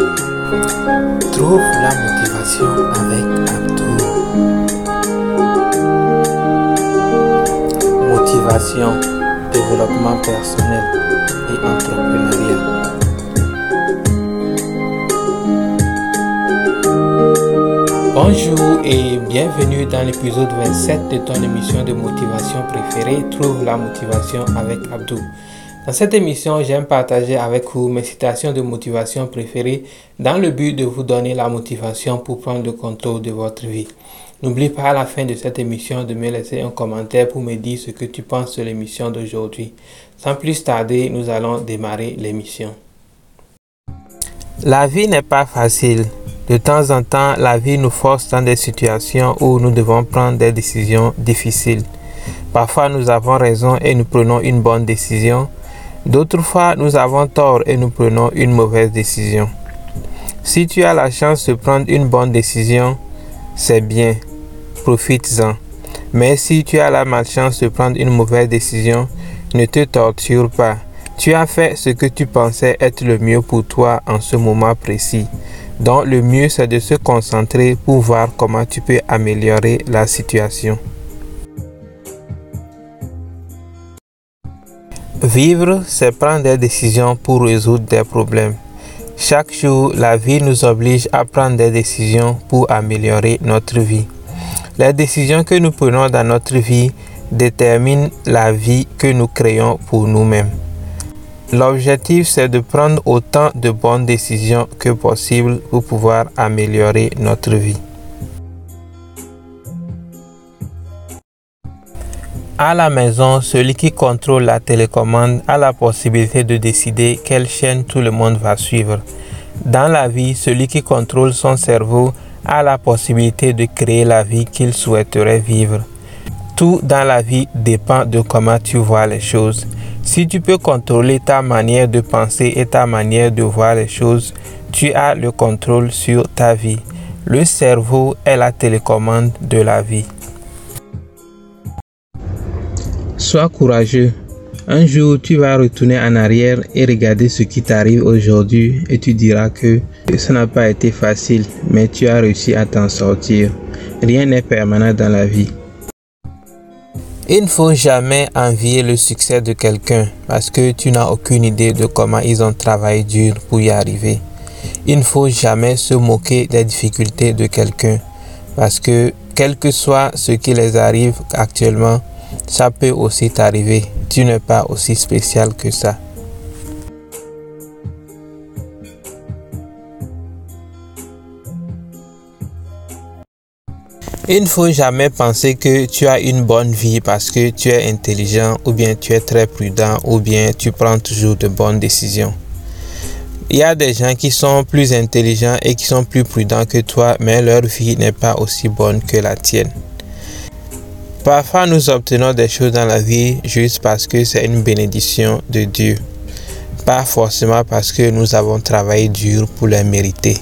Trouve la motivation avec Abdou. Motivation, développement personnel et entrepreneuriat. Bonjour et bienvenue dans l'épisode 27 de ton émission de motivation préférée Trouve la motivation avec Abdou. Dans cette émission, j'aime partager avec vous mes citations de motivation préférées dans le but de vous donner la motivation pour prendre le contrôle de votre vie. N'oublie pas à la fin de cette émission de me laisser un commentaire pour me dire ce que tu penses de l'émission d'aujourd'hui. Sans plus tarder, nous allons démarrer l'émission. La vie n'est pas facile. De temps en temps, la vie nous force dans des situations où nous devons prendre des décisions difficiles. Parfois, nous avons raison et nous prenons une bonne décision. D'autres fois, nous avons tort et nous prenons une mauvaise décision. Si tu as la chance de prendre une bonne décision, c'est bien, profites-en. Mais si tu as la malchance de prendre une mauvaise décision, ne te torture pas. Tu as fait ce que tu pensais être le mieux pour toi en ce moment précis. Donc le mieux, c'est de se concentrer pour voir comment tu peux améliorer la situation. Vivre, c'est prendre des décisions pour résoudre des problèmes. Chaque jour, la vie nous oblige à prendre des décisions pour améliorer notre vie. Les décisions que nous prenons dans notre vie déterminent la vie que nous créons pour nous-mêmes. L'objectif, c'est de prendre autant de bonnes décisions que possible pour pouvoir améliorer notre vie. À la maison, celui qui contrôle la télécommande a la possibilité de décider quelle chaîne tout le monde va suivre. Dans la vie, celui qui contrôle son cerveau a la possibilité de créer la vie qu'il souhaiterait vivre. Tout dans la vie dépend de comment tu vois les choses. Si tu peux contrôler ta manière de penser et ta manière de voir les choses, tu as le contrôle sur ta vie. Le cerveau est la télécommande de la vie. Sois courageux. Un jour, tu vas retourner en arrière et regarder ce qui t'arrive aujourd'hui et tu diras que ça n'a pas été facile, mais tu as réussi à t'en sortir. Rien n'est permanent dans la vie. Il ne faut jamais envier le succès de quelqu'un parce que tu n'as aucune idée de comment ils ont travaillé dur pour y arriver. Il ne faut jamais se moquer des difficultés de quelqu'un parce que quel que soit ce qui les arrive actuellement, ça peut aussi t'arriver. Tu n'es pas aussi spécial que ça. Il ne faut jamais penser que tu as une bonne vie parce que tu es intelligent ou bien tu es très prudent ou bien tu prends toujours de bonnes décisions. Il y a des gens qui sont plus intelligents et qui sont plus prudents que toi, mais leur vie n'est pas aussi bonne que la tienne. Parfois, nous obtenons des choses dans la vie juste parce que c'est une bénédiction de Dieu, pas forcément parce que nous avons travaillé dur pour les mériter.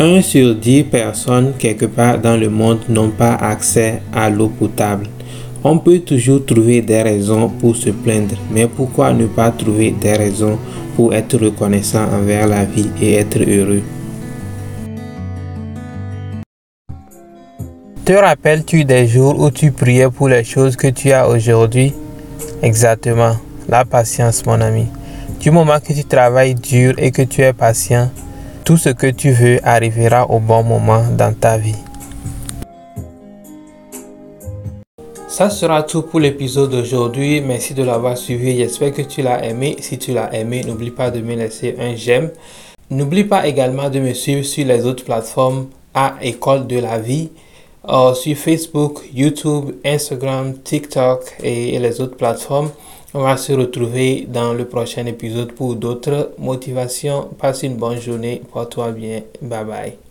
Un sur dix personnes quelque part dans le monde n'ont pas accès à l'eau potable. On peut toujours trouver des raisons pour se plaindre, mais pourquoi ne pas trouver des raisons pour être reconnaissant envers la vie et être heureux? Te rappelles-tu des jours où tu priais pour les choses que tu as aujourd'hui? Exactement, la patience mon ami. Du moment que tu travailles dur et que tu es patient, tout ce que tu veux arrivera au bon moment dans ta vie. Ça sera tout pour l'épisode d'aujourd'hui. Merci de l'avoir suivi. J'espère que tu l'as aimé. Si tu l'as aimé, n'oublie pas de me laisser un j'aime. N'oublie pas également de me suivre sur les autres plateformes à École de la vie. Euh, sur Facebook, YouTube, Instagram, TikTok et les autres plateformes. On va se retrouver dans le prochain épisode pour d'autres motivations. Passe une bonne journée. Porte-toi bien. Bye bye.